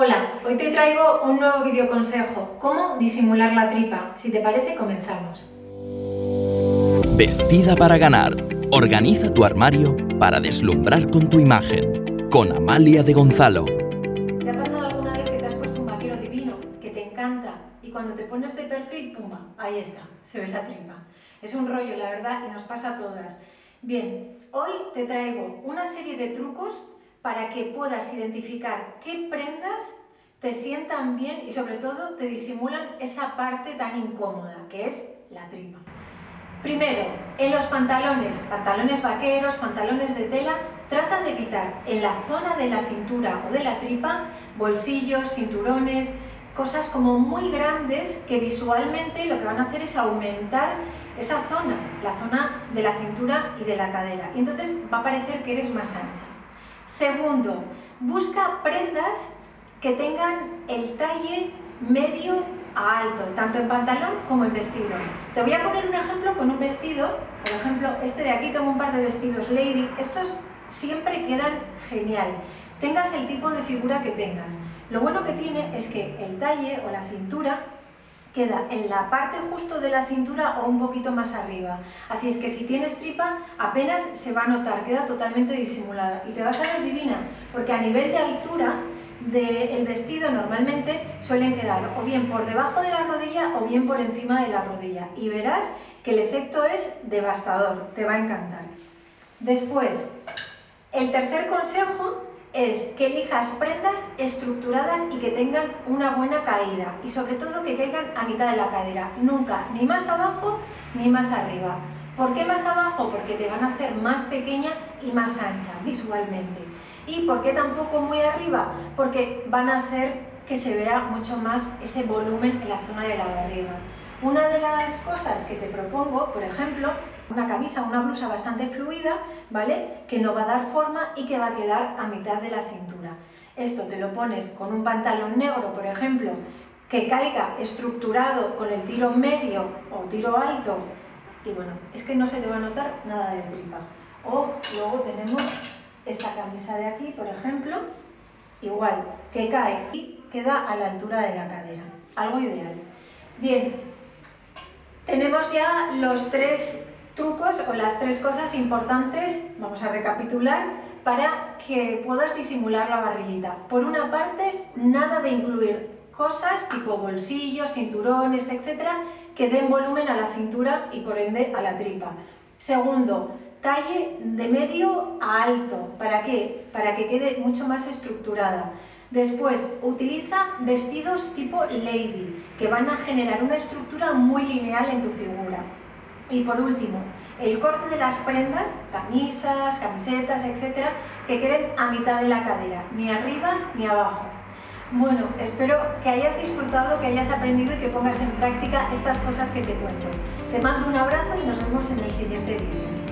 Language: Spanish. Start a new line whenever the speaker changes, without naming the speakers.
Hola, hoy te traigo un nuevo video consejo, cómo disimular la tripa. Si te parece, comenzamos.
Vestida para ganar. Organiza tu armario para deslumbrar con tu imagen. Con Amalia de Gonzalo.
¿Te ha pasado alguna vez que te has puesto un vaquero divino, que te encanta, y cuando te pones de perfil, pumba, ahí está, se ve la tripa? Es un rollo, la verdad, y nos pasa a todas. Bien, hoy te traigo una serie de trucos para que puedas identificar qué prendas te sientan bien y sobre todo te disimulan esa parte tan incómoda que es la tripa. Primero, en los pantalones, pantalones vaqueros, pantalones de tela, trata de evitar en la zona de la cintura o de la tripa bolsillos, cinturones, cosas como muy grandes que visualmente lo que van a hacer es aumentar esa zona, la zona de la cintura y de la cadera. Y entonces va a parecer que eres más ancha. Segundo, busca prendas que tengan el talle medio a alto, tanto en pantalón como en vestido. Te voy a poner un ejemplo con un vestido, por ejemplo, este de aquí tengo un par de vestidos lady, estos siempre quedan genial, tengas el tipo de figura que tengas. Lo bueno que tiene es que el talle o la cintura queda en la parte justo de la cintura o un poquito más arriba. Así es que si tienes tripa apenas se va a notar, queda totalmente disimulada y te vas a ver divina, porque a nivel de altura del vestido normalmente suelen quedar o bien por debajo de la rodilla o bien por encima de la rodilla y verás que el efecto es devastador, te va a encantar. Después, el tercer consejo es que elijas prendas estructuradas y que tengan una buena caída y sobre todo que caigan a mitad de la cadera, nunca ni más abajo ni más arriba. ¿Por qué más abajo? Porque te van a hacer más pequeña y más ancha visualmente. ¿Y por qué tampoco muy arriba? Porque van a hacer que se vea mucho más ese volumen en la zona de la barriga. Una de las cosas que te propongo, por ejemplo, una camisa, una blusa bastante fluida, ¿vale? Que no va a dar forma y que va a quedar a mitad de la cintura. Esto te lo pones con un pantalón negro, por ejemplo, que caiga estructurado con el tiro medio o tiro alto y bueno, es que no se te va a notar nada de tripa. O luego tenemos esta camisa de aquí, por ejemplo, igual, que cae y queda a la altura de la cadera. Algo ideal. Bien, tenemos ya los tres trucos o las tres cosas importantes, vamos a recapitular, para que puedas disimular la barriguita. Por una parte, nada de incluir cosas tipo bolsillos, cinturones, etcétera, que den volumen a la cintura y por ende a la tripa. Segundo, talle de medio a alto. ¿Para qué? Para que quede mucho más estructurada. Después, utiliza vestidos tipo lady, que van a generar una estructura muy lineal en tu figura. Y por último, el corte de las prendas, camisas, camisetas, etcétera, que queden a mitad de la cadera, ni arriba ni abajo. Bueno, espero que hayas disfrutado, que hayas aprendido y que pongas en práctica estas cosas que te cuento. Te mando un abrazo y nos vemos en el siguiente vídeo.